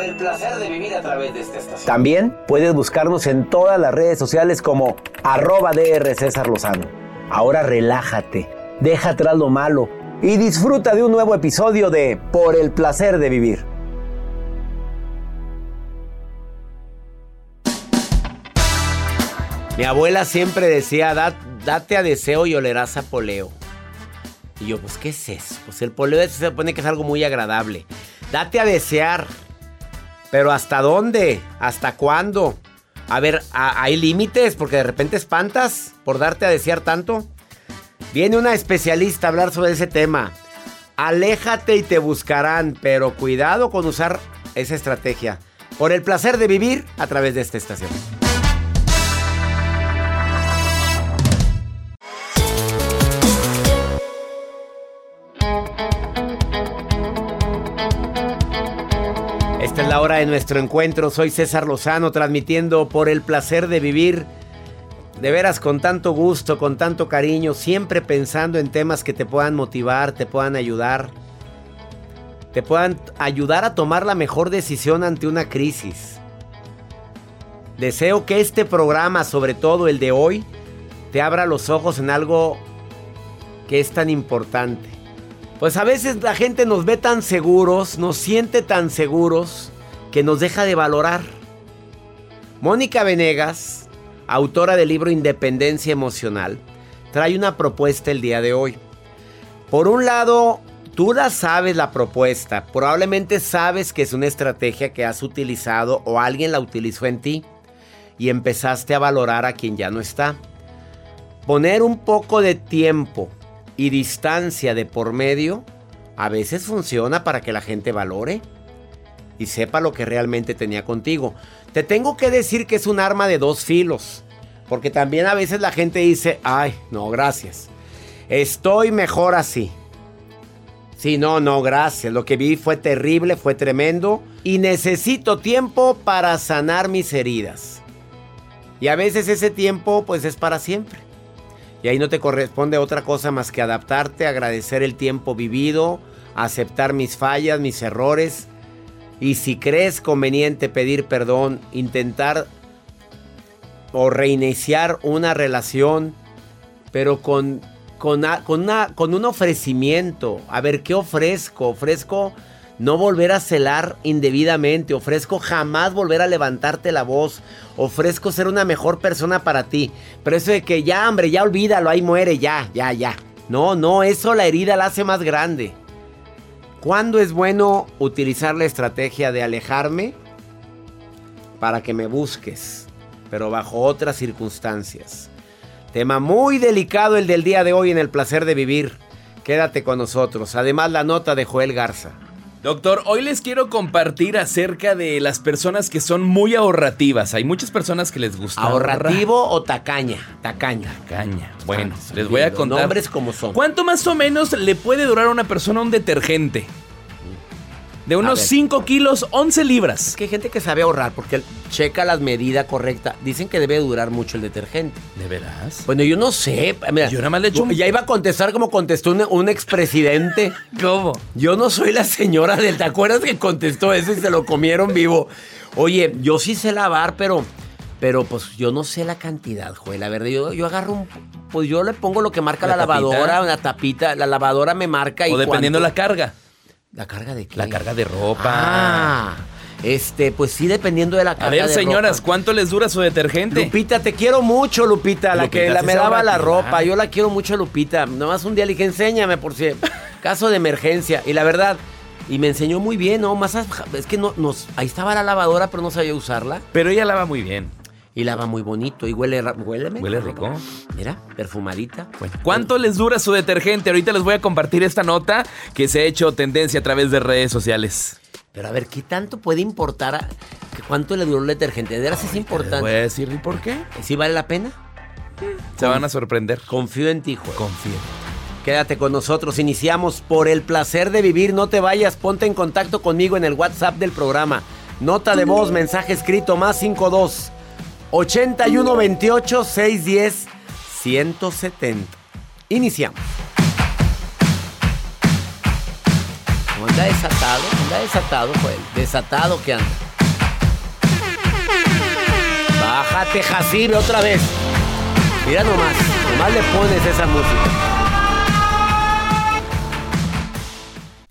Por el placer de vivir a través de esta estación. También puedes buscarnos en todas las redes sociales como arroba DR César Lozano. Ahora relájate, deja atrás lo malo y disfruta de un nuevo episodio de Por el placer de vivir. Mi abuela siempre decía, "Da- date a deseo y olerás a poleo. Y yo, pues, ¿qué es eso? Pues el poleo se supone que es algo muy agradable. Date a desear. Pero ¿hasta dónde? ¿Hasta cuándo? A ver, ¿a- ¿hay límites? Porque de repente espantas por darte a desear tanto. Viene una especialista a hablar sobre ese tema. Aléjate y te buscarán, pero cuidado con usar esa estrategia. Por el placer de vivir a través de esta estación. La hora de nuestro encuentro. Soy César Lozano transmitiendo por el placer de vivir. De veras, con tanto gusto, con tanto cariño, siempre pensando en temas que te puedan motivar, te puedan ayudar, te puedan ayudar a tomar la mejor decisión ante una crisis. Deseo que este programa, sobre todo el de hoy, te abra los ojos en algo que es tan importante. Pues a veces la gente nos ve tan seguros, nos siente tan seguros, que nos deja de valorar. Mónica Venegas, autora del libro Independencia Emocional, trae una propuesta el día de hoy. Por un lado, tú la sabes la propuesta, probablemente sabes que es una estrategia que has utilizado o alguien la utilizó en ti y empezaste a valorar a quien ya no está. Poner un poco de tiempo y distancia de por medio a veces funciona para que la gente valore y sepa lo que realmente tenía contigo. Te tengo que decir que es un arma de dos filos, porque también a veces la gente dice, ay, no, gracias. Estoy mejor así. Sí, no, no, gracias. Lo que vi fue terrible, fue tremendo y necesito tiempo para sanar mis heridas. Y a veces ese tiempo pues es para siempre. Y ahí no te corresponde otra cosa más que adaptarte, agradecer el tiempo vivido, aceptar mis fallas, mis errores. Y si crees conveniente pedir perdón, intentar o reiniciar una relación, pero con, con, con una- con un ofrecimiento. A ver, ¿qué ofrezco? Ofrezco no volver a celar indebidamente. Ofrezco jamás volver a levantarte la voz. Ofrezco ser una mejor persona para ti. Pero eso de que ya, hombre, ya olvídalo, ahí muere, ya, ya, ya. No, no, eso la herida la hace más grande. ¿Cuándo es bueno utilizar la estrategia de alejarme? Para que me busques, pero bajo otras circunstancias. Tema muy delicado el del día de hoy en el placer de vivir. Quédate con nosotros. Además, la nota de Joel Garza. Doctor, hoy les quiero compartir acerca de las personas que son muy ahorrativas. Hay muchas personas que les gusta. ¿Ahorrativo o tacaña? Tacaña. Tacaña. Bueno, les voy a contar. Nombres como son. ¿Cuánto más o menos le puede durar a una persona un detergente? De unos 5 kilos, 11 libras. Es que hay gente que sabe ahorrar porque checa la medida correcta. Dicen que debe durar mucho el detergente. ¿De veras? Bueno, yo no sé. Mira, yo nada más le echo un... Ya iba a contestar como contestó un, un expresidente. ¿Cómo? Yo no soy la señora del... ¿Te acuerdas que contestó eso y se lo comieron vivo? Oye, yo sí sé lavar, pero... Pero pues yo no sé la cantidad, Joel. La verdad, yo, yo agarro un... Pues yo le pongo lo que marca la, ¿La lavadora, una tapita. La lavadora me marca y O dependiendo cuánto. la carga. ¿La carga de qué? La carga de ropa. Ah, este, pues sí, dependiendo de la carga A ver, de señoras, ropa. ¿cuánto les dura su detergente? Lupita, te quiero mucho, Lupita, la Lupita, que la, me ahorra la ropa. Yo la quiero mucho, Lupita. Nomás un día le dije, enséñame por si caso de emergencia. Y la verdad, y me enseñó muy bien, ¿no? Más, es que no, nos, ahí estaba la lavadora, pero no sabía usarla. Pero ella lava muy bien. Y lava muy bonito y huele, huele, Huele rico. Mira, perfumadita. Bueno, ¿cuánto les dura su detergente? Ahorita les voy a compartir esta nota que se ha hecho tendencia a través de redes sociales. Pero a ver, ¿qué tanto puede importar? a- que ¿Cuánto le duró el detergente? ¿De veras es importante? a decir ¿y por qué. ¿Sí vale la pena? Se van a sorprender. Confío en ti, Joel. Confío. Quédate con nosotros, iniciamos por el placer de vivir, no te vayas, ponte en contacto conmigo en el WhatsApp del programa. Nota de voz, mensaje escrito más 52 81 28 610 170. Iniciamos. ¿Cómo anda desatado? Anda desatado, Joel. Desatado que anda. Bájate, Jacibe, otra vez. Mira nomás, nomás le pones esa música.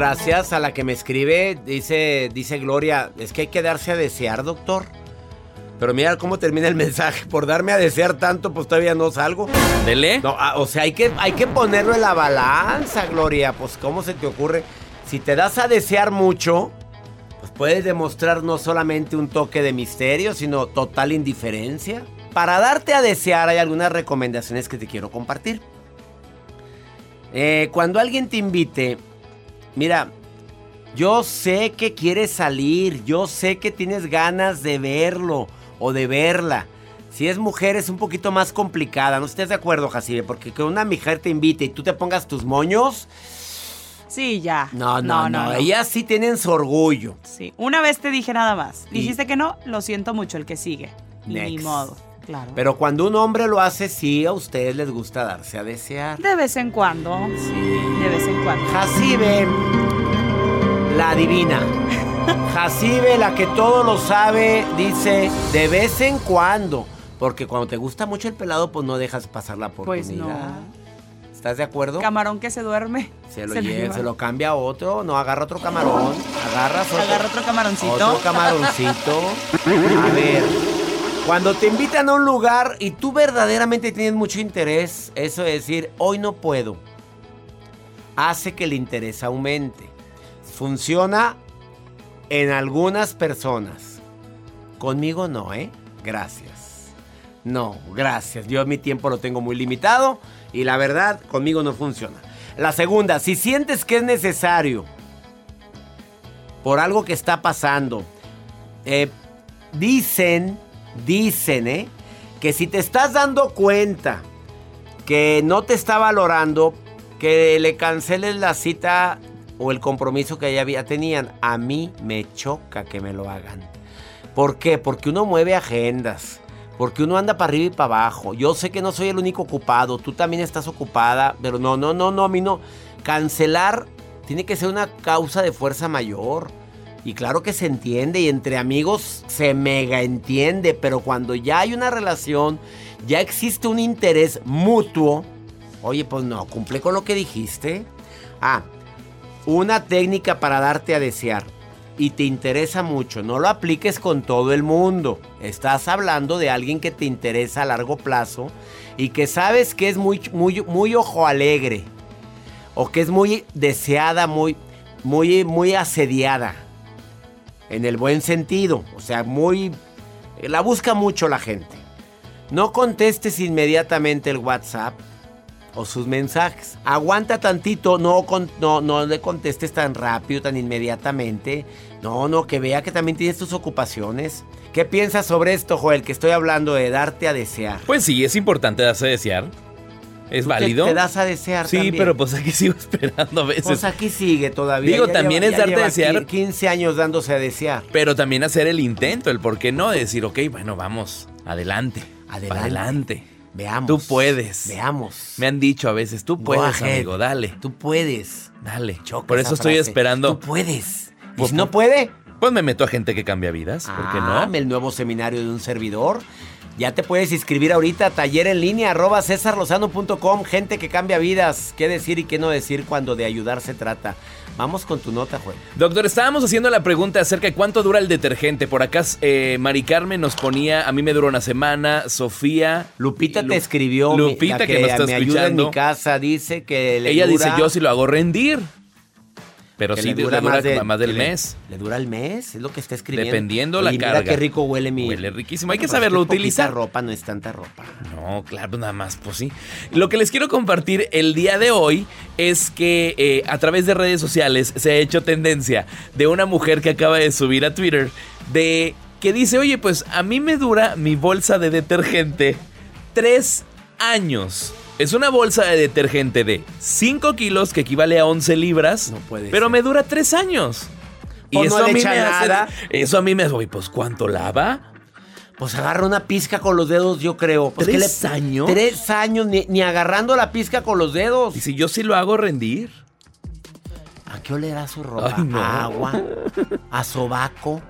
Gracias a la que me escribe, dice, dice Gloria, es que hay que darse a desear, doctor. Pero mira cómo termina el mensaje, por darme a desear tanto, pues todavía no salgo. ¿Dele? No, ah, o sea, hay que, hay que ponerlo en la balanza, Gloria, pues ¿cómo se te ocurre? Si te das a desear mucho, pues puedes demostrar no solamente un toque de misterio, sino total indiferencia. Para darte a desear hay algunas recomendaciones que te quiero compartir. Eh, cuando alguien te invite, mira, yo sé que quieres salir, yo sé que tienes ganas de verlo o de verla. Si es mujer es un poquito más complicada, ¿no estés de acuerdo, Jacibe? Porque que una mujer te invite y tú te pongas tus moños, Sí, ya. no, no, no, ellas sí tienen su orgullo. Sí, una vez te dije nada más. Dijiste que no, lo siento mucho el que sigue. Ni modo, claro. Pero cuando un hombre lo hace, sí, a ustedes les gusta darse a desear. de vez en cuando. Sí. De vez en cuando. Jacibe, la divina. Jacibe, la que todo lo sabe, dice de vez en cuando. Porque cuando te gusta mucho el pelado, pues no dejas pasar la Pues oportunidad. no. ¿Estás de acuerdo? Camarón que se duerme. Se lo se lleva, lleva. se lo cambia a otro. No, agarra otro camarón. Agarras otro. Agarra otro camaroncito. Otro camaroncito. A ver. Cuando te invitan a un lugar y tú verdaderamente tienes mucho interés, eso es decir, hoy no puedo. hace que el interés aumente. Funciona en algunas personas. Conmigo no, ¿eh? Gracias. No, gracias. Yo mi tiempo lo tengo muy limitado y la verdad conmigo no funciona. La segunda, si sientes que es necesario por algo que está pasando, eh, dicen, dicen, ¿eh? Que si te estás dando cuenta que no te está valorando, que le canceles la cita o el compromiso que ya había tenían. A mí me choca que me lo hagan. ¿Por qué? Porque uno mueve agendas. Porque uno anda para arriba y para abajo. Yo sé que no soy el único ocupado. Tú también estás ocupada. Pero no, no, no, no. A mí no. Cancelar tiene que ser una causa de fuerza mayor. Y claro que se entiende y entre amigos se mega entiende, pero cuando ya hay una relación, ya existe un interés mutuo, oye, pues no, cumple con lo que dijiste. Ah, una técnica para darte a desear y te interesa mucho, no lo apliques con todo el mundo. Estás hablando de alguien que te interesa a largo plazo y que sabes que es muy, muy, muy ojo alegre o que es muy deseada, muy, muy, muy asediada en el buen sentido, o sea, muy... La busca mucho la gente. No contestes inmediatamente el WhatsApp o sus mensajes. Aguanta tantito, no, no, no le contestes tan rápido, tan inmediatamente. No, no, que vea que también tienes tus ocupaciones. ¿Qué piensas sobre esto, Joel? Que estoy hablando de darte a desear. Pues sí, es importante darse a desear. ¿Es válido? Te, das a desear Sí, también. pero pues aquí sigo esperando a veces. Pues aquí sigue todavía. Digo, Ya también lleva- es darte a desear. 15 años dándose a desear. Pero también hacer el intento, el por qué no, de decir, ok, bueno, vamos, adelante. Adelante. Adelante. Veamos. Tú puedes. Veamos. Me han dicho a veces, tú puedes, amigo, dale. Tú puedes. Dale. Choca Por eso estoy frase. esperando. Tú puedes. ¿Y Pues, si no puede? Pues me meto a gente que cambia vidas, ¿por qué Ah, no? el nuevo seminario de un servidor. Ya te puedes inscribir ahorita, taller en línea, arroba cesarlozano.com, gente que cambia vidas, qué decir y qué no decir cuando de ayudar se trata. Vamos con tu nota, Joel. Doctor, estábamos haciendo la pregunta acerca de cuánto dura el detergente. Por acá, eh, Mari Carmen nos ponía, a mí me duró una semana, Sofía. Lupita Lu- te escribió, Lupita la que, nos está me ayuda en mi casa, dice que le Ella dice, yo sí lo hago rendir. Pero que sí, le le dura dura, más de- más del le- mes. ¿Le dura el mes? Es lo que está escribiendo. Dependiendo Oye, la mira carga. qué rico huele mi... Huele riquísimo. Hay que pues saberlo utilizar. ropa, no es tanta ropa. No, claro, nada más, pues sí. Lo que les quiero compartir el día de hoy es que eh, a través de redes sociales se ha hecho tendencia de una mujer que acaba de subir a Twitter de que dice, oye, pues a mí me dura mi bolsa de detergente tres años. Es una bolsa de detergente de 5 kilos que equivale a 11 libras, No puede pero ser. me dura tres años. Y no eso, a le mí echa me hace, nada. eso a mí me hace, oye, pues ¿cuánto lava? Pues agarra una pizca con los dedos, yo creo. Pues, ¿qué ¿Tres años? Tres años, ni, ni agarrando la pizca con los dedos. Y si yo sí lo hago rendir. ¿A qué olerá su ropa? Ay, no. ¿A agua? ¿A sobaco?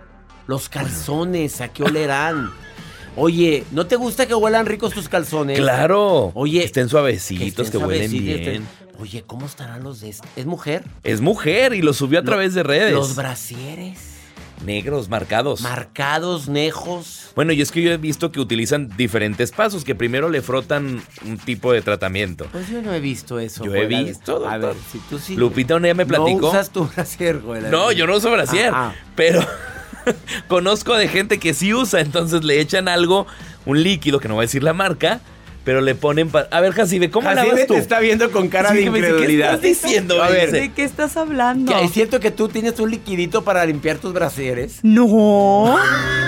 Los calzones, ¿a qué olerán? Oye, ¿no te gusta que huelan ricos tus calzones? Claro. Oye, que estén suavecitos, que, estén huelen bien. estén- Oye, ¿cómo estarán los de este? ¿Es mujer? Es mujer y lo subió a Lo- través de redes. Los brasieres. Negros, marcados. Marcados, nejos. bueno, y es que yo he visto que utilizan diferentes pasos, que primero le frotan un tipo de tratamiento. Pues yo no he visto eso. Yo he visto, A doctor. ver, si tú sí. Lupita un día me platicó. No usas tu brasier, güey. No, yo no uso brasier, Ah, ah. pero conozco de gente que sí usa, entonces le echan algo, un líquido, que no voy a decir la marca, pero le ponen... pa- a ver, Jacibe, ¿cómo Jacibe lavas tú? te está viendo con cara Sí, de dice, ¿qué incredulidad. estás diciendo? A ver. ¿De qué estás hablando? ¿Que ¿Es cierto que tú tienes un liquidito para limpiar tus brasieres? No.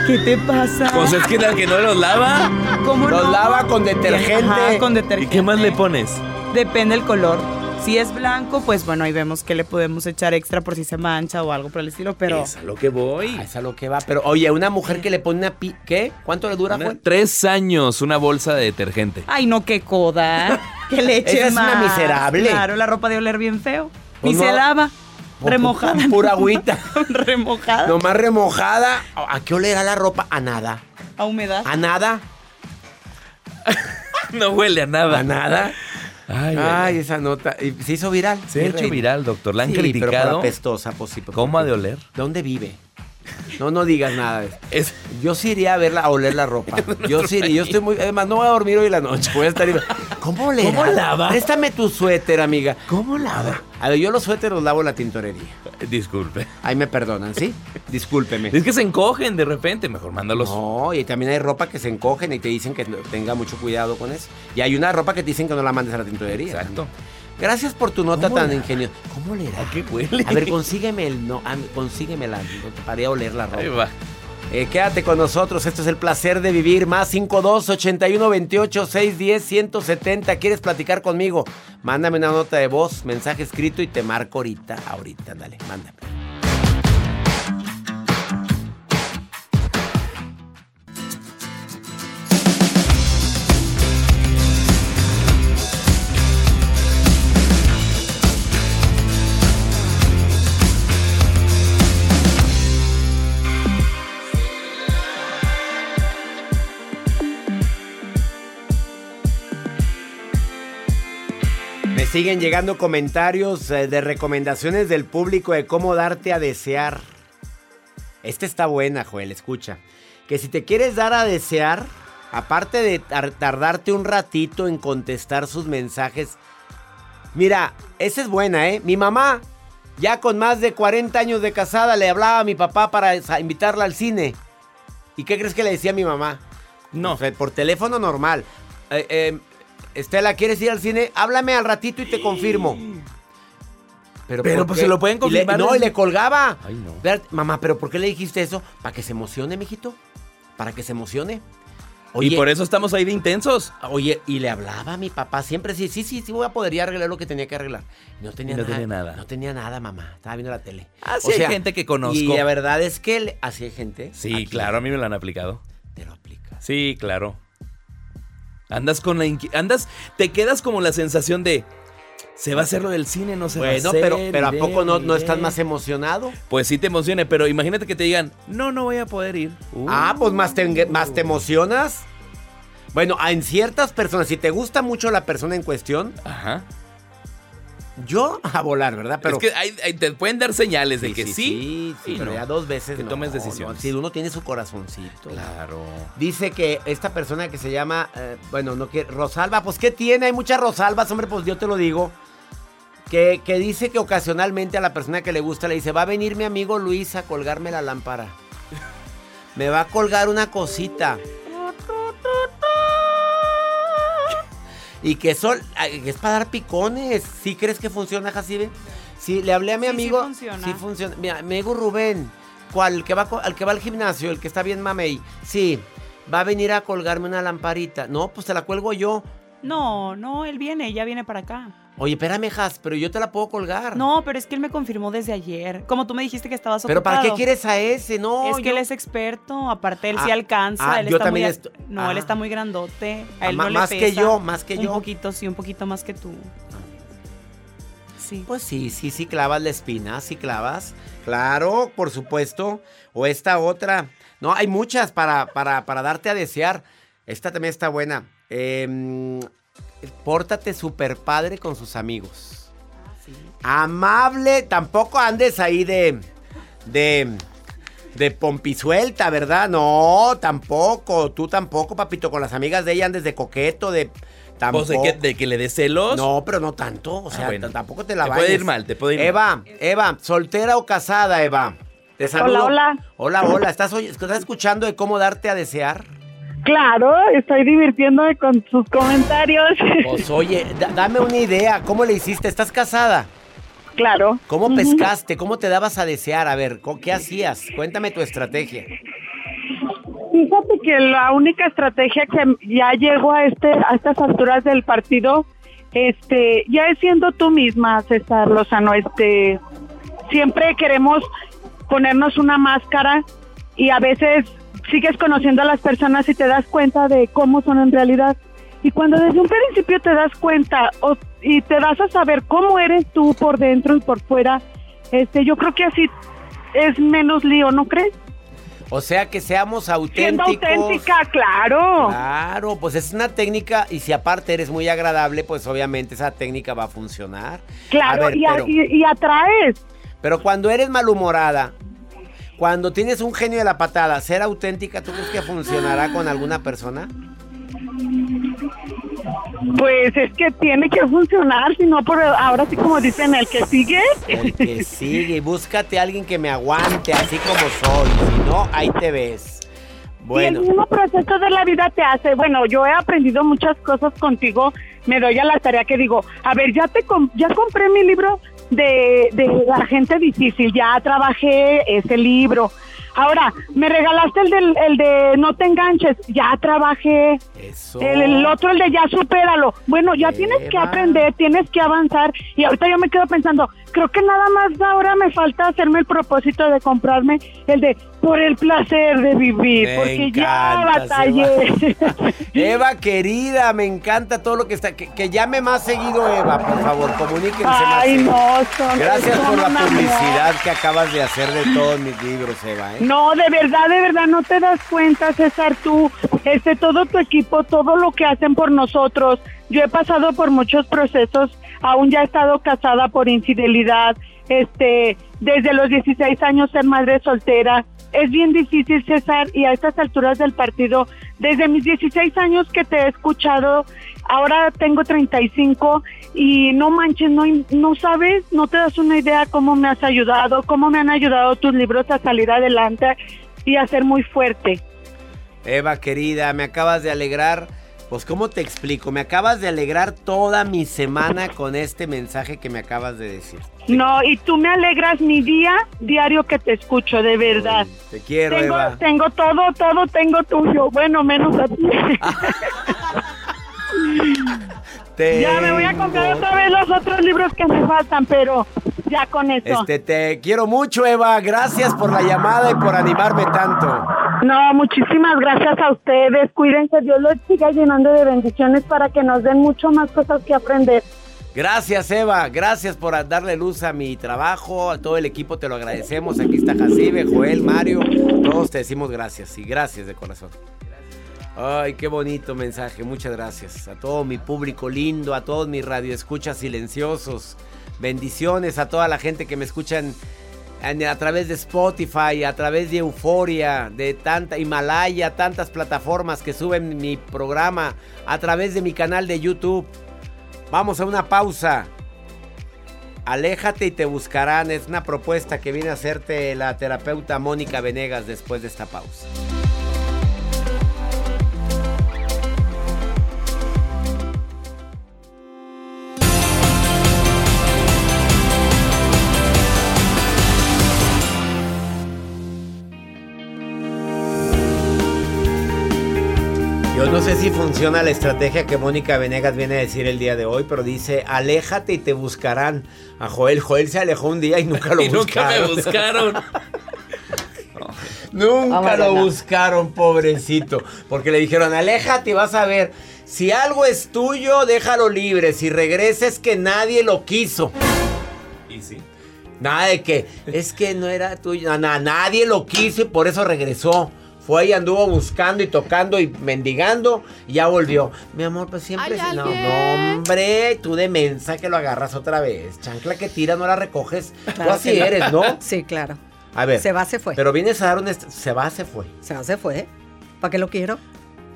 ¿Qué te pasa? Pues es que la que no los lava. ¿Cómo Los no? lava con detergente. Ajá, con ¿Y detergente. qué más le pones? Depende el color. Si es blanco, pues bueno, ahí vemos que le podemos echar extra por si se mancha o algo por el estilo, pero Es a lo que voy. Ah, es a lo que va. Pero, oye, una mujer que le pone una pi... ¿Qué? ¿Cuánto le dura, Una- Juan? tres años una bolsa de detergente. ay no, qué coda. Que le eche Esa es una más. miserable. Claro, la ropa de oler bien feo. Pues y no. se lava. Remojada. Pura agüita. remojada. Nomás remojada. ¿A qué olerá la ropa? A nada. A humedad. ¿A nada? No huele a nada. ¿A nada? Ay, ay, esa nota. ¿Y ¿Se hizo viral? Se ha hecho viral, doctor. La han Sí, pero por criticado. apestosa, pues sí. ¿Cómo ha de oler? ¿Dónde vive? No, no digas nada. Es- Yo sí iría a verla, a oler la ropa. Yo sí iría. Yo estoy muy. Además, no voy a dormir hoy la noche. Voy a estar. ¿Cómo le ¿Cómo lava? Préstame tu suéter, amiga. ¿Cómo lava? A ver, yo los suéteres los lavo en la tintorería. Disculpe. Ahí me perdonan, ¿sí? Discúlpeme. Es que se encogen de repente, mejor mándalos. No, y también hay ropa que se encogen y te dicen que tenga mucho cuidado con eso. Y hay una ropa que te dicen que no la mandes a la tintorería. Exacto. Gracias por tu nota ¿Cómo tan ingeniosa. ¿Cómo le da? ¿A qué huele? A ver, consígueme el no, ah, consígueme la para ir a oler la ropa. Ahí va. Eh, quédate con nosotros, esto es el placer de vivir. Más 52 81 28 610 170. ¿Quieres platicar conmigo? Mándame una nota de voz, mensaje escrito y te marco ahorita. Ahorita, dale, mándame. Siguen llegando comentarios eh, de recomendaciones del público de cómo darte a desear. Esta está buena, Joel, escucha. Que si te quieres dar a desear, aparte de tar- tardarte un ratito en contestar sus mensajes, mira, esa es buena, ¿eh? Mi mamá, ya con más de 40 años de casada, le hablaba a mi papá para invitarla al cine. ¿Y qué crees que le decía a mi mamá? No. O sea, por teléfono normal. Eh, eh, Estela, ¿quieres ir al cine? Háblame al ratito y te confirmo. Pero, Pero, ¿por pues, qué? se lo pueden Y le- confirmar no, y le colgaba. Ay, no. Mamá, ¿pero por qué le dijiste eso? Para que se emocione, mijito. Para que se emocione. y por eso estamos ahí de intensos. Oye, y le hablaba a mi papá siempre, sí, sí, sí, sí, voy a poder arreglar lo que tenía que arreglar. Y No tenía, Y no nada, tenía nada. No tenía nada, mamá. Estaba viendo la tele. Así hay gente que conozco. Y la verdad es que... Así hay gente. Sí, Aquí. claro, a mí me lo han aplicado. Te lo aplica. Sí, claro. Andas con la andas, te quedas como la sensación de se va a hacer lo del cine, no se va a Bueno, hacer. pero, pero ¿a poco no, no estás más emocionado? Pues sí te emocione, pero imagínate que te digan, no, no voy a poder ir. Uh. Ah, pues más te, más te emocionas. Bueno, en ciertas personas, si te gusta mucho la persona en cuestión, Ajá. Yo a volar, ¿verdad? Pero es que hay- hay- te pueden dar señales de que sí. sí, sí, pero no. ya dos veces Que no, tomes no, decisiones. si uno tiene su corazoncito. Claro. Dice que esta persona que se llama, eh, bueno, no quiere, Rosalba, pues ¿qué tiene? Hay muchas Rosalbas, hombre, pues yo te lo digo. Que, que dice que ocasionalmente a la persona que le gusta le dice, va a venir mi amigo Luis a colgarme la lámpara. Me va a colgar una cosita. Y que eso ay, que es para dar picones. ¿Sí crees que funciona, Jacibe? Sí, le hablé a mi Sí, sí amigo. funciona. Sí funciona. Mi amigo Rubén, ¿cuál? El que va, al que va al gimnasio, el que está bien mamey. Sí, va a venir a colgarme una lamparita. No, pues te la cuelgo yo. No, no, él viene, ella viene para acá. Oye, espérame, Jas, pero yo te la puedo colgar. No, pero es que él me confirmó desde ayer. Como tú me dijiste que estabas ¿Pero para qué ocupado. quieres a ese? No, Es que él es experto, aparte él sí Ah, alcanza, ah, él yo está también muy, esto- no, él ah. está muy grandote, a Ah, él no le más que yo, más que un yo. poquito, sí, un poquito más que tú. Sí. Pues sí, sí, sí clavas la espina, sí clavas. Claro, por supuesto. O esta otra. No, hay muchas para, para, para darte a desear. Esta también está buena. Em, pórtate super padre con sus amigos. Amable, tampoco andes ahí de. de. de pompisuelta, ¿verdad? No, tampoco. Tú tampoco, papito. Con las amigas de ella andes de coqueto, de. Tampoco. De que, de que le des celos. No, pero no tanto. O sea, Ah, bueno. t- tampoco te la Te vayas. puede ir mal, te puede ir Eva, Eva, ¿soltera o casada, Eva? Te saludo. hola. Hola, hola. ¿Estás, ¿Estás escuchando de cómo darte a desear? Claro, estoy divirtiéndome con sus comentarios. Pues oye, da- dame una idea. ¿Cómo le hiciste? ¿Estás casada? Claro. ¿Cómo pescaste? ¿Cómo te dabas a desear? A ver, ¿co- ¿qué hacías? Cuéntame tu estrategia. Fíjate que la única estrategia que ya llego a este a estas alturas del partido, este, ya es siendo tú misma, César Lozano, este, siempre queremos ponernos una máscara y a veces sigues conociendo a las personas y te das cuenta de cómo son en realidad. Y cuando desde un principio te das cuenta o- y te das a saber cómo eres tú por dentro y por fuera, este, yo creo que así es menos lío, ¿no crees? O sea, que seamos Siendo auténticos. auténtica, claro. Claro, pues es una técnica y si aparte eres muy agradable, pues obviamente esa técnica va a funcionar. Claro, A ver, y, a- pero- y- y atraes. Pero cuando eres malhumorada, Cuando tienes un genio de la patada, ser auténtica, ¿tú crees que funcionará con alguna persona? Pues es que tiene que funcionar, si no, por ahora sí como dicen, el que sigue. El que sigue, búscate a alguien que me aguante así como soy, si no, ahí te ves. Bueno. Y el mismo proceso de la vida te hace, bueno, yo he aprendido muchas cosas contigo, me doy a la tarea que digo, a ver, ya te com- ya compré mi libro de, de la gente difícil, ya trabajé ese libro. Ahora, me regalaste el, del, el de no te enganches, ya trabajé. Eso. El, el otro, el de ya supéralo. Bueno, ya tienes que aprender, tienes que avanzar. Y ahorita yo me quedo pensando, creo que nada más ahora me falta hacerme el propósito de comprarme el de por el placer de vivir, Me porque ya encantas, batallé. Eva, querida, me encanta todo lo que está. Que, que llame más seguido, Eva, por favor, comuníquense. Ay, no, son- Gracias son por la amor. publicidad que acabas de hacer de todos mis libros, Eva. ¿eh? No, de verdad, de verdad, no te das cuenta, César, tú, este, todo tu equipo, todo lo que hacen por nosotros. Yo he pasado por muchos procesos, aún ya he estado casada por infidelidad, este, desde los 16 años ser madre soltera. Es bien difícil, César, y a estas alturas del partido, desde mis 16 años que te he escuchado, ahora tengo 35 y no manches, no, no sabes, no te das una idea cómo me has ayudado, cómo me han ayudado tus libros a salir adelante y a ser muy fuerte. Eva, querida, me acabas de alegrar. Pues, ¿cómo te explico? Me acabas de alegrar toda mi semana con este mensaje que me acabas de decir. No, y tú me alegras mi día diario que te escucho, de verdad. Te quiero, tengo, Eva. tengo todo, todo tengo tuyo. Bueno, menos a ti. ya me voy a comprar otra vez los otros libros que me faltan, pero ya con eso. Este, te quiero mucho, Eva. Gracias por la llamada y por animarme tanto. No, muchísimas gracias a ustedes. Cuídense, Dios los siga llenando de bendiciones para que nos den mucho más cosas que aprender. Gracias, Eva. Gracias por darle luz a mi trabajo. A todo el equipo te lo agradecemos. Aquí está Jacibe, Joel, Mario. Todos te decimos gracias y gracias de corazón. Ay, qué bonito mensaje. Muchas gracias. A todo mi público lindo, a todos mis radioescuchas silenciosos. Bendiciones a toda la gente que me escuchan a través de Spotify, a través de Euforia, de tanta Himalaya, tantas plataformas que suben mi programa, a través de mi canal de YouTube. Vamos a una pausa. Aléjate y te buscarán. Es una propuesta que viene a hacerte la terapeuta Mónica Venegas después de esta pausa. Yo no sé si funciona la estrategia que Mónica Venegas viene a decir el día de hoy, pero dice, aléjate y te buscarán. A Joel, Joel se alejó un día y nunca lo Y nunca me buscaron. buscaron. Nunca Vamos lo buscaron, pobrecito. Porque le dijeron, aléjate y vas a ver. Si algo es tuyo, déjalo libre. Si regreses, que nadie lo quiso. Y sí. Nada de que, es que no era tuyo. Na- na- nadie lo quiso y por eso regresó. Fue y anduvo buscando y tocando y mendigando y ya volvió. Mi amor, pues siempre... ¿Hay sí- No, hombre, tú de mensa que lo agarras otra vez. Chancla que tira, no la recoges. tú así eres, ¿no? Sí, claro. A ver. Se va, se fue. Pero vienes a dar un... Se va, se fue. Se va, se fue. ¿Para qué lo quiero?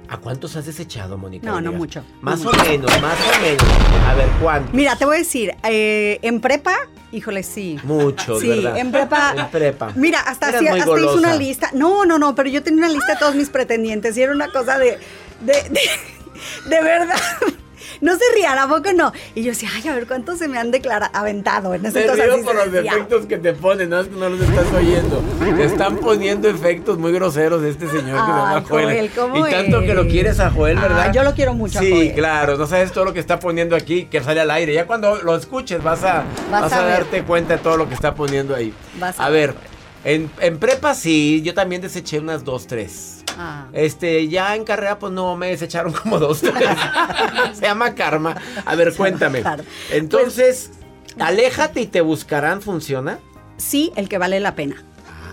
¿A cuántos has desechado, Mónica? No, no mucho, Más no o mucho. menos, más o menos. A ver, ¿cuánto? Mira, te voy a decir, eh, en prepa, híjole, sí. Muchos, Sí, ¿verdad? en prepa. En prepa. Mira, hasta, hacía- hasta hice una lista. No, no, no, pero yo tenía una lista de todos mis pretendientes y era una cosa de. de, de, de verdad. No se rían, ¿a poco no? Y yo decía, ay, a ver cuántos se me han declarado, aventado en ese entonces. río por los decía. efectos que te ponen, no es que no los estás oyendo. Te están poniendo efectos muy groseros de este señor que se llama Ay, Joel. ¿cómo y tanto que lo eres? quieres a Joel, ¿verdad? Ah, yo lo quiero mucho a Sí, Joel. claro, no sabes todo lo que está poniendo aquí, que sale al aire. Ya cuando lo escuches vas a, Vas vas a a, darte cuenta de todo lo que está poniendo ahí. Vas a a ver, en, en prepa sí, yo también deseché unas dos, tres. Ah. Este, ya en carrera, pues no, me desecharon como dos, tres. Se llama karma. A ver, cuéntame. Entonces, aléjate y te buscarán, ¿funciona? Sí, el que vale la pena.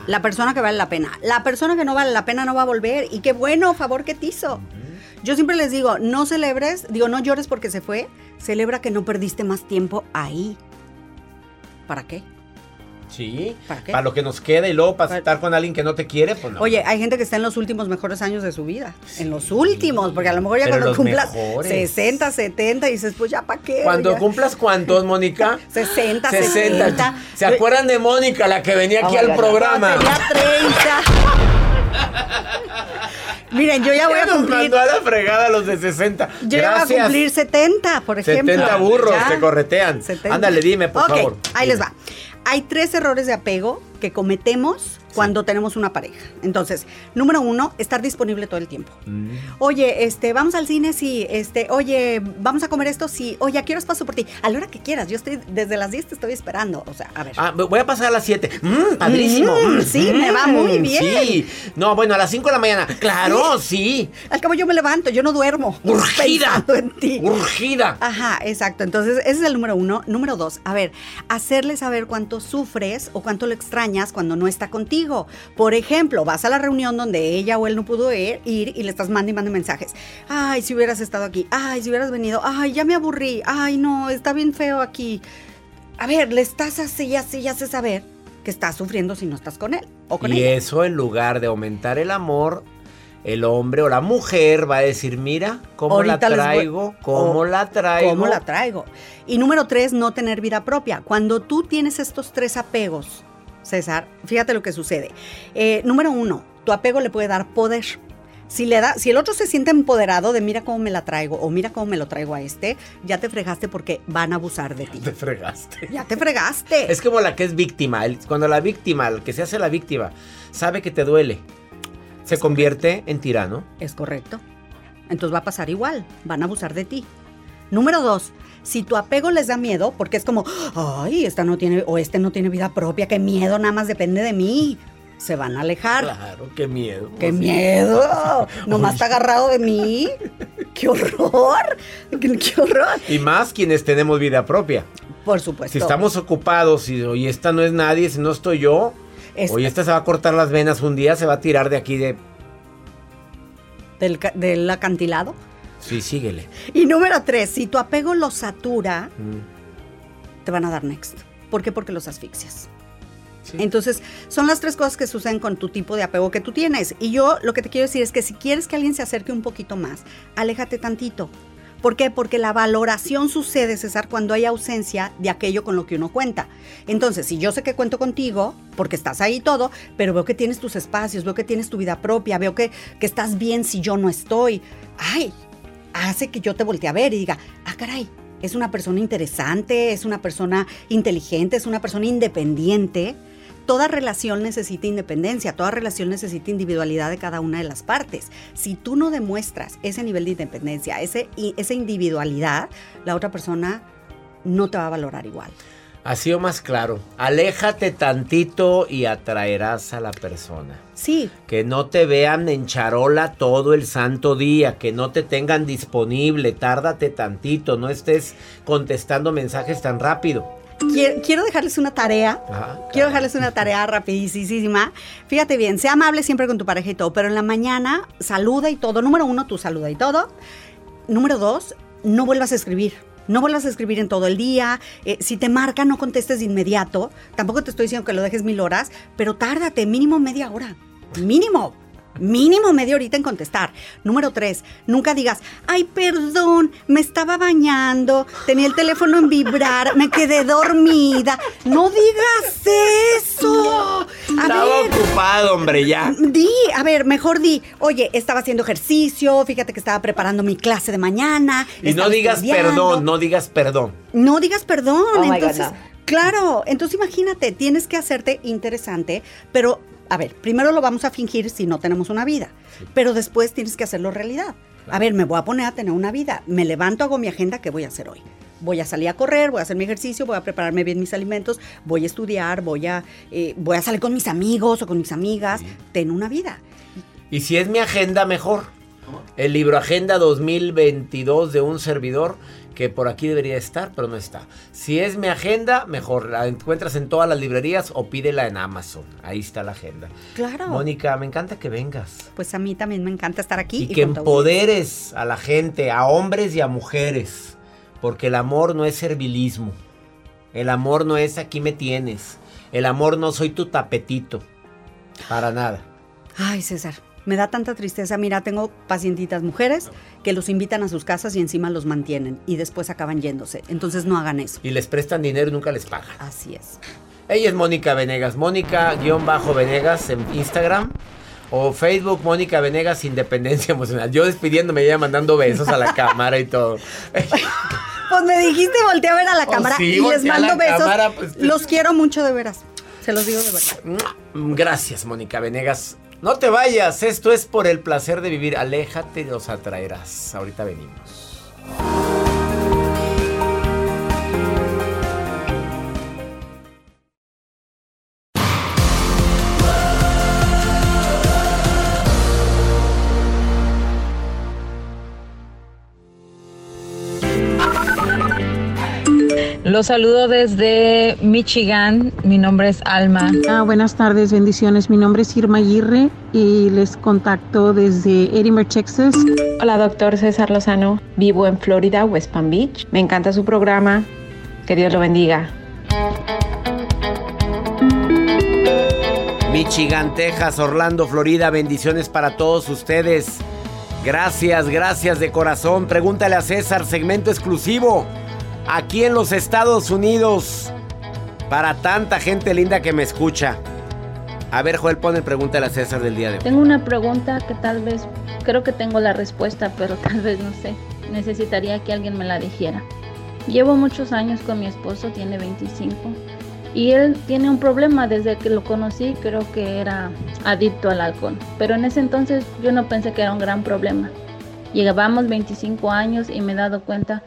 La persona que vale la pena. La persona que no vale la pena no va a volver. Y qué bueno favor que te hizo. Yo siempre les digo, no celebres, digo, no llores porque se fue, celebra que no perdiste más tiempo ahí. ¿Para qué? Sí. ¿Para qué? Para lo que nos queda y luego para estar con alguien que no te quiere, pues no. Oye, hay gente que está en los últimos mejores años de su vida. En los últimos, porque a lo mejor ya Pero cuando cumplas mejores. 60, 70, dices, pues ya para qué. Cuando Ya. cumplas cuántos, Mónica? 60, 60. 70. ¿Se acuerdan de Mónica, la que venía aquí al programa? Tenía 30. Miren, yo ya voy a nos cumplir. mandó a la fregada a los de 60. Yo ya voy a cumplir 70, por ejemplo. 70 burros Ya. te corretean. 70. Ándale, dime, por Ok, favor. Ahí Dime. les va. Hay tres errores de apego que cometemos cuando tenemos una pareja. Entonces, número uno, estar disponible todo el tiempo. Mm. Oye, este, vamos al cine, sí. Este, oye, vamos a comer esto, sí. Oye, ¿a qué horas paso por ti? A la hora que quieras. Yo estoy, desde las 10 te estoy esperando. O sea, a ver. Ah, voy a pasar a las 7. Mm, padrísimo. Mm, sí, me va muy bien. Sí. No, bueno, a las 5 de la mañana. Claro, sí. Al cabo yo me levanto, yo no duermo. Urgida. Pensando en ti. Urgida. Ajá, exacto. Entonces, ese es el número uno. Número dos, a ver, hacerle saber cuánto sufres o cuánto le extrañas cuando no está contigo. Por ejemplo, vas a la reunión donde ella o él no pudo ir, ir y le estás mandando y mandando mensajes. Ay, si hubieras estado aquí. Ay, si hubieras venido. Ay, ya me aburrí. Ay, no, está bien feo aquí. A ver, le estás así, así, hace saber que estás sufriendo si no estás con él o con Y ella. eso en lugar de aumentar el amor, el hombre o la mujer va a decir, mira, cómo Ahorita la traigo, cómo la traigo. ¿Cómo la traigo? Y número tres, no tener vida propia. Cuando tú tienes estos tres apegos, César, fíjate lo que sucede. Eh, número uno, tu apego le puede dar poder. Si, le da, si el otro se siente empoderado de mira cómo me la traigo o mira cómo me lo traigo a este, ya te fregaste porque van a abusar de ti. Te fregaste. Ya te fregaste. Es como la que es víctima. el- cuando la víctima, el que se hace la víctima, sabe que te duele, se convierte en tirano. Es correcto. Entonces va a pasar igual, van a abusar de ti. Número dos, si tu apego les da miedo, porque es como, ay, esta no tiene, o este no tiene vida propia, qué miedo, nada más depende de mí. Se van a alejar. Claro, qué miedo. ¡Qué pues sí. miedo! Nomás está agarrado de mí. ¡Qué horror! ¡Qué, horror! Y más quienes tenemos vida propia. Por supuesto. Si estamos ocupados y oye, esta no es nadie, si no estoy yo, Es- oye, esta se va a cortar las venas un día, se va a tirar de aquí de... Del acantilado. Sí, síguele. Y número tres, si tu apego los satura, Mm. te van a dar next. ¿Por qué? Porque los asfixias. Entonces, son las tres cosas que suceden con tu tipo de apego que tú tienes. Y yo lo que te quiero decir es que si quieres que alguien se acerque un poquito más, aléjate tantito. ¿Por qué? Porque la valoración sucede, César, cuando hay ausencia de aquello con lo que uno cuenta. Entonces, si yo sé que cuento contigo, porque estás ahí todo, pero veo que tienes tus espacios, veo que tienes tu vida propia, veo que, que estás bien si yo no estoy, ay, hace que yo te voltee a ver y diga, ah, caray, es una persona interesante, es una persona inteligente, es una persona independiente. Toda relación necesita independencia, toda relación necesita individualidad de cada una de las partes. Si tú no demuestras ese nivel de independencia, ese, esa individualidad, la otra persona no te va a valorar igual. Así o más claro, aléjate tantito y atraerás a la persona. Sí, Que no te vean en charola todo el santo día, que no te tengan disponible, tárdate tantito, no estés contestando mensajes tan rápido. quiero, quiero dejarles una tarea Ajá. Quiero dejarles una tarea rapidísima. Fíjate bien, sea amable siempre con tu pareja y todo, pero en la mañana saluda y todo. Número uno, tú saluda y todo. Número dos, no vuelvas a escribir. No vuelvas a escribir en todo el día. Eh, si te marca, no contestes de inmediato. Tampoco te estoy diciendo que lo dejes mil horas, pero tárdate, mínimo media hora. Mínimo. Mínimo media horita en contestar. Número tres, nunca digas, ay, perdón, me estaba bañando, tenía el teléfono en vibrar, me quedé dormida. No digas eso. A Estaba ver, ocupado, hombre, ya. Di, a ver, mejor di, oye, estaba haciendo ejercicio, fíjate que estaba preparando mi clase de mañana. Y no digas estudiando. perdón, no digas perdón. No digas perdón. Oh my God, entonces, no. claro, entonces imagínate, tienes que hacerte interesante, pero a ver, primero lo vamos a fingir si no tenemos una vida, pero después tienes que hacerlo realidad. A ver, me voy a poner a tener una vida. Me levanto, hago mi agenda, ¿qué voy a hacer hoy? Voy a salir a correr, voy a hacer mi ejercicio, voy a prepararme bien mis alimentos, voy a estudiar, voy a, eh, voy a salir con mis amigos o con mis amigas. Ten una vida. Y si es mi agenda, mejor. El libro Agenda 2022 de un servidor que por aquí debería estar, pero no está. Si es mi agenda, mejor. La encuentras en todas las librerías o pídela en Amazon. Ahí está la agenda. Claro. Mónica, me encanta que vengas. Pues a mí también me encanta estar aquí. Y que tu audiencia. empoderes a la gente, a hombres y a mujeres. Porque el amor no es servilismo. El amor no es aquí me tienes. El amor no soy tu tapetito. Para nada. Ay, César, me da tanta tristeza. Mira, tengo pacientitas mujeres que los invitan a sus casas y encima los mantienen y después acaban yéndose. Entonces no hagan eso. Y les prestan dinero y nunca les pagan. Así es. Ella es Mónica Venegas. Mónica-Venegas en Instagram. O Facebook, Mónica Venegas, Independencia Emocional. Yo despidiéndome, ella mandando besos a la cámara y todo. Pues me dijiste volteé a ver a la Oh, cámara sí, y les mando besos. cámara, pues, Los quiero mucho de veras. Se los digo de verdad. Gracias, Mónica Venegas. No te vayas, esto es por el placer de vivir. Aléjate y los atraerás. Ahorita venimos. Los saludo desde Michigan. Mi nombre es Alma. Ah, buenas tardes, bendiciones. Mi nombre es Irma Aguirre y les contacto desde Edinburgh, Texas. Hola, doctor César Lozano. Vivo en Florida, West Palm Beach. Me encanta su programa. Que Dios lo bendiga. Michigan, Texas, Orlando, Florida, bendiciones para todos ustedes. Gracias, gracias de corazón. Pregúntale a César, segmento exclusivo. Aquí en los Estados Unidos. Para tanta gente linda que me escucha. A ver, Joel, pone pregúntale a César del día de hoy. Tengo una pregunta que tal vez, creo que tengo la respuesta, pero tal vez no sé. Necesitaría que alguien me la dijera. Llevo muchos años con mi esposo, tiene 25, y él tiene un problema desde que lo conocí, creo que era adicto al alcohol. Pero en ese entonces yo no pensé que era un gran problema. Llevábamos 25 años y me he dado cuenta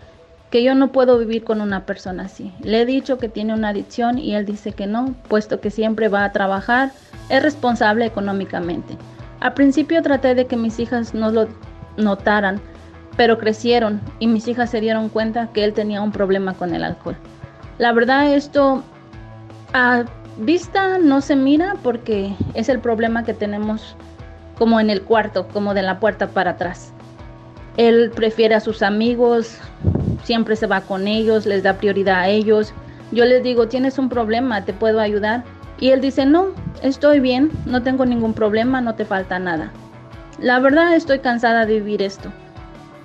que yo no puedo vivir con una persona así. Le he dicho que tiene una adicción y él dice que no, puesto que siempre va a trabajar, es responsable económicamente. Al principio traté de que mis hijas no lo notaran, pero crecieron y mis hijas se dieron cuenta que él tenía un problema con el alcohol. La verdad esto a vista no se mira porque es el problema que tenemos como en el cuarto, como de la puerta para atrás. Él prefiere a sus amigos, siempre se va con ellos, les da prioridad a ellos. Yo les digo, tienes un problema, te puedo ayudar. Y él dice, no, estoy bien, no tengo ningún problema, no te falta nada. La verdad estoy cansada de vivir esto.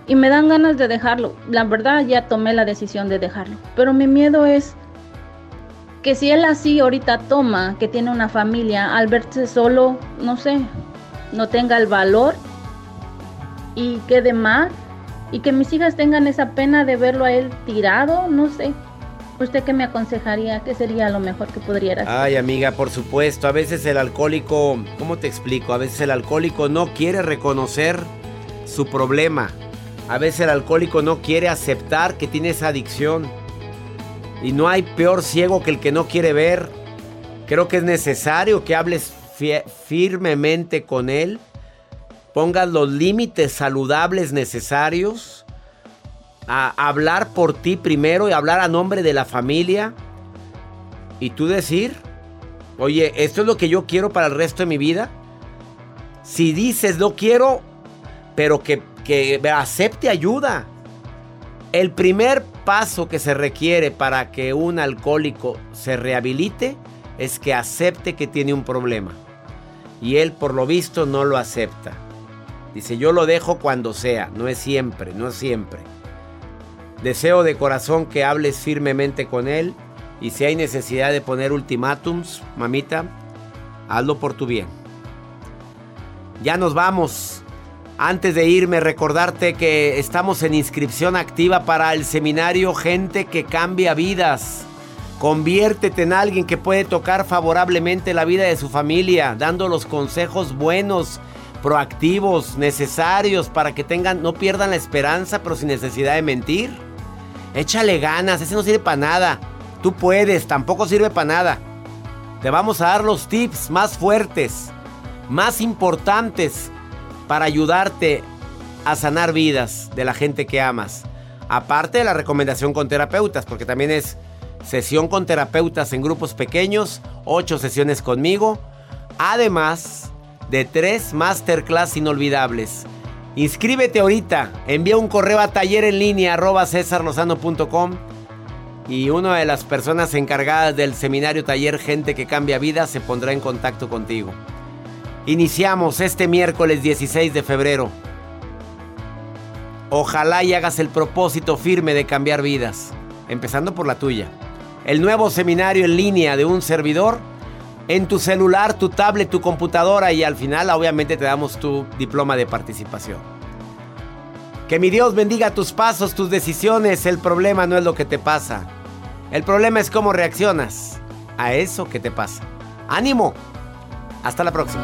Y me dan ganas de dejarlo. La verdad ya tomé la decisión de dejarlo. Pero mi miedo es que si él así ahorita toma, que tiene una familia, al verse solo, no sé, no tenga el valor y quede mal y que mis hijas tengan esa pena de verlo a él tirado, no sé. ¿Usted qué me aconsejaría? ¿Qué sería lo mejor que podría hacer? Ay, amiga, por supuesto. A veces el alcohólico, ¿cómo te explico? A veces el alcohólico no quiere reconocer su problema. A veces el alcohólico no quiere aceptar que tiene esa adicción. Y no hay peor ciego que el que no quiere ver. Creo que es necesario que hables firmemente con él. Pongas los límites saludables necesarios a hablar por ti primero y hablar a nombre de la familia. Y tú decir, oye, esto es lo que yo quiero para el resto de mi vida. Si dices, lo quiero, pero que, que acepte ayuda. El primer paso que se requiere para que un alcohólico se rehabilite es que acepte que tiene un problema. Y él por lo visto no lo acepta. Dice, yo lo dejo cuando sea, no es siempre, no es siempre. Deseo de corazón que hables firmemente con él y si hay necesidad de poner ultimátums, mamita, hazlo por tu bien. Ya nos vamos. Antes de irme, recordarte que estamos en inscripción activa para el seminario Gente que cambia vidas. Conviértete en alguien que puede tocar favorablemente la vida de su familia, dando los consejos buenos, proactivos, necesarios para que tengan, no pierdan la esperanza, pero sin necesidad de mentir. Échale ganas, ese no sirve para nada. Tú puedes, tampoco sirve para nada. Te vamos a dar los tips más fuertes, más importantes para ayudarte a sanar vidas de la gente que amas. Aparte de la recomendación con terapeutas, porque también es sesión con terapeutas en grupos pequeños, ocho sesiones conmigo, además de tres masterclass inolvidables. Inscríbete ahorita, envía un correo a taller en línea arroba Y una de las personas encargadas del seminario taller Gente que Cambia Vida se pondrá en contacto contigo. Iniciamos este miércoles 16 de febrero. Ojalá y hagas el propósito firme de cambiar vidas, empezando por la tuya. El nuevo seminario en línea de un servidor en tu celular, tu tablet, tu computadora y al final obviamente te damos tu diploma de participación. Que mi Dios bendiga tus pasos, tus decisiones. El problema no es lo que te pasa. El problema es cómo reaccionas a eso que te pasa. Ánimo. Hasta la próxima.